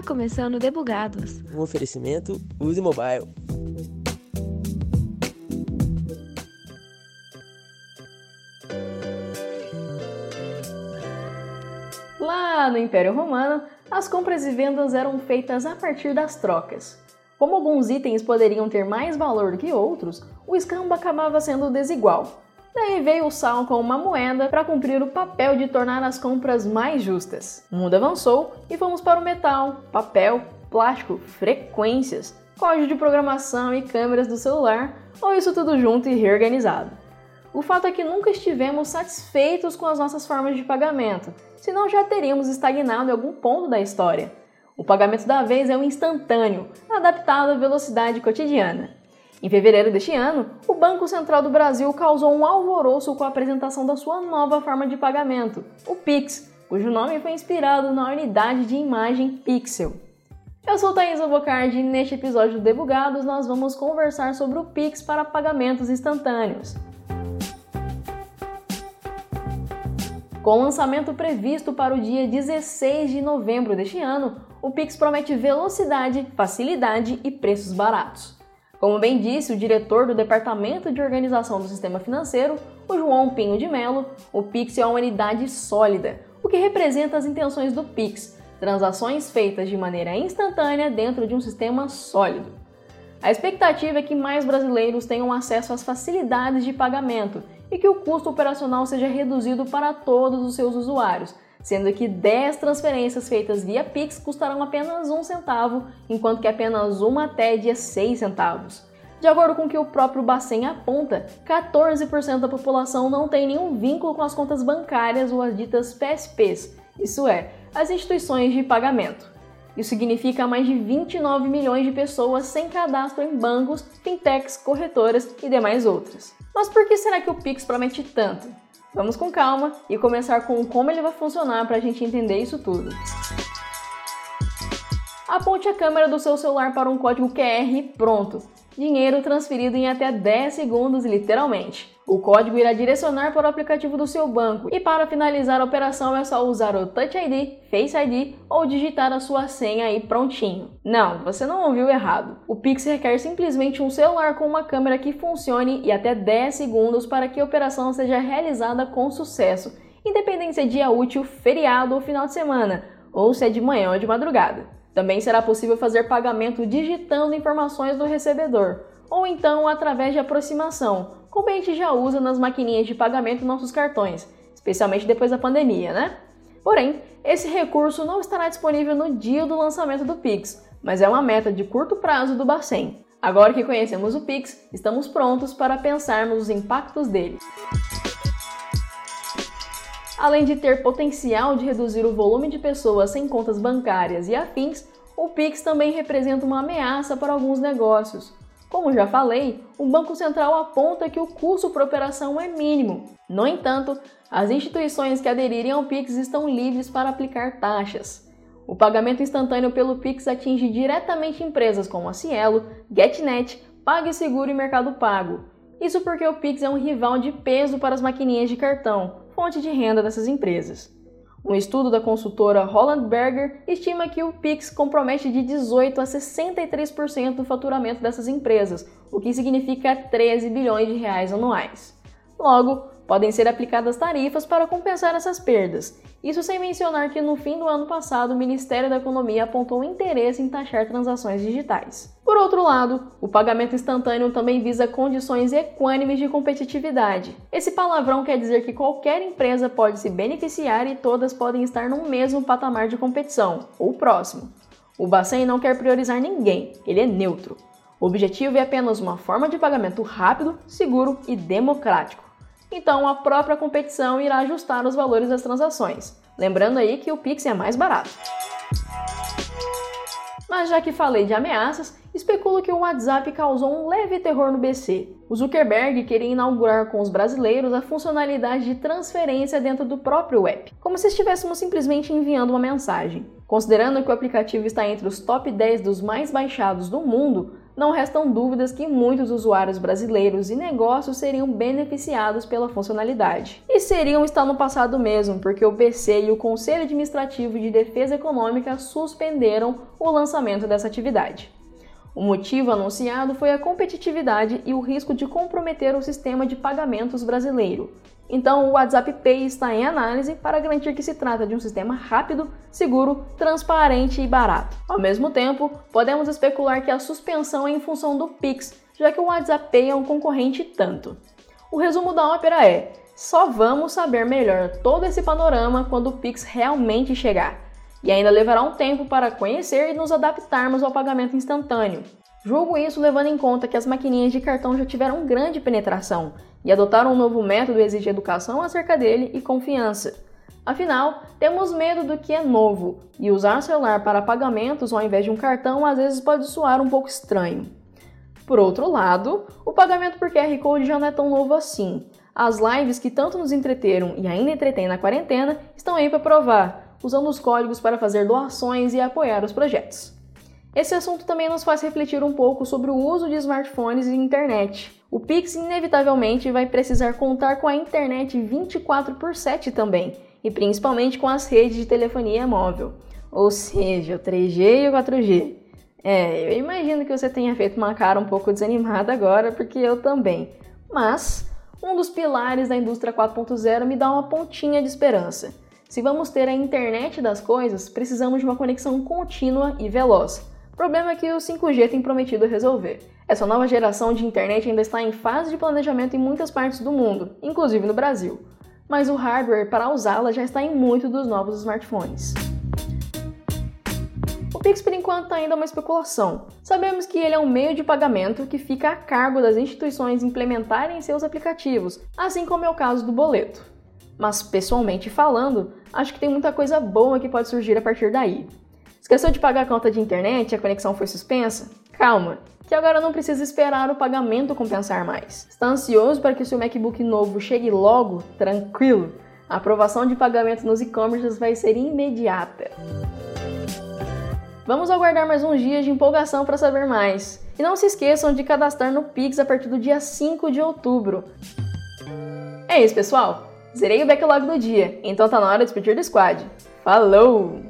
Está começando Debugados. Um oferecimento Use Mobile. Lá no Império Romano, as compras e vendas eram feitas a partir das trocas. Como alguns itens poderiam ter mais valor do que outros, o escambo acabava sendo desigual. Daí veio o sal com uma moeda para cumprir o papel de tornar as compras mais justas. O mundo avançou e fomos para o metal, papel, plástico, frequências, código de programação e câmeras do celular, ou isso tudo junto e reorganizado. O fato é que nunca estivemos satisfeitos com as nossas formas de pagamento, senão já teríamos estagnado em algum ponto da história. O pagamento da vez é o instantâneo, adaptado à velocidade cotidiana. Em fevereiro deste ano, o Banco Central do Brasil causou um alvoroço com a apresentação da sua nova forma de pagamento, o Pix, cujo nome foi inspirado na unidade de imagem pixel. Eu sou Thaisa Bocardi e neste episódio do Debugados nós vamos conversar sobre o Pix para pagamentos instantâneos. Com o lançamento previsto para o dia 16 de novembro deste ano, o Pix promete velocidade, facilidade e preços baratos. Como bem disse o diretor do Departamento de Organização do Sistema Financeiro, o João Pinho de Mello, o Pix é uma unidade sólida, o que representa as intenções do Pix, transações feitas de maneira instantânea dentro de um sistema sólido. A expectativa é que mais brasileiros tenham acesso às facilidades de pagamento e que o custo operacional seja reduzido para todos os seus usuários, sendo que 10 transferências feitas via Pix custarão apenas um centavo, enquanto que apenas uma TED é 6 centavos. De acordo com o que o próprio Bacen aponta, 14% da população não tem nenhum vínculo com as contas bancárias ou as ditas PSPs, isso é, as instituições de pagamento. Isso significa mais de 29 milhões de pessoas sem cadastro em bancos, fintechs, corretoras e demais outras. Mas por que será que o Pix promete tanto? Vamos com calma e começar com como ele vai funcionar para a gente entender isso tudo. Aponte a câmera do seu celular para um código QR e pronto! Dinheiro transferido em até 10 segundos, literalmente. O código irá direcionar para o aplicativo do seu banco e para finalizar a operação é só usar o Touch ID, Face ID ou digitar a sua senha aí prontinho. Não, você não ouviu errado. O Pix requer simplesmente um celular com uma câmera que funcione e até 10 segundos para que a operação seja realizada com sucesso, independente se é dia útil, feriado ou final de semana, ou se é de manhã ou de madrugada. Também será possível fazer pagamento digitando informações do recebedor, ou então através de aproximação, como a gente já usa nas maquininhas de pagamento nossos cartões, especialmente depois da pandemia, né? Porém, esse recurso não estará disponível no dia do lançamento do Pix, mas é uma meta de curto prazo do Bacen. Agora que conhecemos o Pix, estamos prontos para pensarmos os impactos dele. Além de ter potencial de reduzir o volume de pessoas sem contas bancárias e afins, o Pix também representa uma ameaça para alguns negócios. Como já falei, o Banco Central aponta que o custo por operação é mínimo. No entanto, as instituições que aderirem ao Pix estão livres para aplicar taxas. O pagamento instantâneo pelo Pix atinge diretamente empresas como a Cielo, GetNet, PagSeguro e Mercado Pago. Isso porque o Pix é um rival de peso para as maquininhas de cartão, fonte de renda dessas empresas. Um estudo da consultora Holland Berger estima que o Pix compromete de 18 a 63% do faturamento dessas empresas, o que significa 13 bilhões de reais anuais. Logo, podem ser aplicadas tarifas para compensar essas perdas. Isso sem mencionar que no fim do ano passado o Ministério da Economia apontou interesse em taxar transações digitais. Por outro lado, o pagamento instantâneo também visa condições equânimes de competitividade. Esse palavrão quer dizer que qualquer empresa pode se beneficiar e todas podem estar no mesmo patamar de competição, ou próximo. O Bacen não quer priorizar ninguém, ele é neutro. O objetivo é apenas uma forma de pagamento rápido, seguro e democrático então a própria competição irá ajustar os valores das transações. Lembrando aí que o Pix é mais barato. Mas já que falei de ameaças, especulo que o WhatsApp causou um leve terror no BC. O Zuckerberg queria inaugurar com os brasileiros a funcionalidade de transferência dentro do próprio app, como se estivéssemos simplesmente enviando uma mensagem. Considerando que o aplicativo está entre os top 10 dos mais baixados do mundo, não restam dúvidas que muitos usuários brasileiros e negócios seriam beneficiados pela funcionalidade. E seriam estar no passado mesmo, porque o BC e o Conselho Administrativo de Defesa Econômica suspenderam o lançamento dessa atividade. O motivo anunciado foi a competitividade e o risco de comprometer o sistema de pagamentos brasileiro. Então, o WhatsApp Pay está em análise para garantir que se trata de um sistema rápido, seguro, transparente e barato. Ao mesmo tempo, podemos especular que a suspensão é em função do Pix, já que o WhatsApp Pay é um concorrente tanto. O resumo da ópera é: só vamos saber melhor todo esse panorama quando o Pix realmente chegar. E ainda levará um tempo para conhecer e nos adaptarmos ao pagamento instantâneo. Julgo isso levando em conta que as maquininhas de cartão já tiveram grande penetração e adotaram um novo método exige educação acerca dele e confiança. Afinal, temos medo do que é novo e usar celular para pagamentos ao invés de um cartão às vezes pode soar um pouco estranho. Por outro lado, o pagamento por QR Code já não é tão novo assim. As lives que tanto nos entreteram e ainda entretêm na quarentena estão aí para provar, usando os códigos para fazer doações e apoiar os projetos. Esse assunto também nos faz refletir um pouco sobre o uso de smartphones e internet. O Pix inevitavelmente vai precisar contar com a internet 24 por 7 também, e principalmente com as redes de telefonia móvel, ou seja, o 3G e o 4G. É, eu imagino que você tenha feito uma cara um pouco desanimada agora, porque eu também. Mas um dos pilares da indústria 4.0 me dá uma pontinha de esperança. Se vamos ter a internet das coisas, precisamos de uma conexão contínua e veloz. Problema é que o 5G tem prometido resolver. Essa nova geração de internet ainda está em fase de planejamento em muitas partes do mundo, inclusive no Brasil. Mas o hardware para usá-la já está em muitos dos novos smartphones. O Pix por enquanto ainda uma especulação. Sabemos que ele é um meio de pagamento que fica a cargo das instituições implementarem seus aplicativos, assim como é o caso do boleto. Mas pessoalmente falando, acho que tem muita coisa boa que pode surgir a partir daí. Esqueceu de pagar a conta de internet e a conexão foi suspensa? Calma, que agora não precisa esperar o pagamento compensar mais. Está ansioso para que seu MacBook novo chegue logo? Tranquilo! A aprovação de pagamento nos e-commerces vai ser imediata. Vamos aguardar mais uns dias de empolgação para saber mais. E não se esqueçam de cadastrar no Pix a partir do dia 5 de outubro. É isso, pessoal! Zerei o backlog do dia, então tá na hora de despedir do squad. Falou!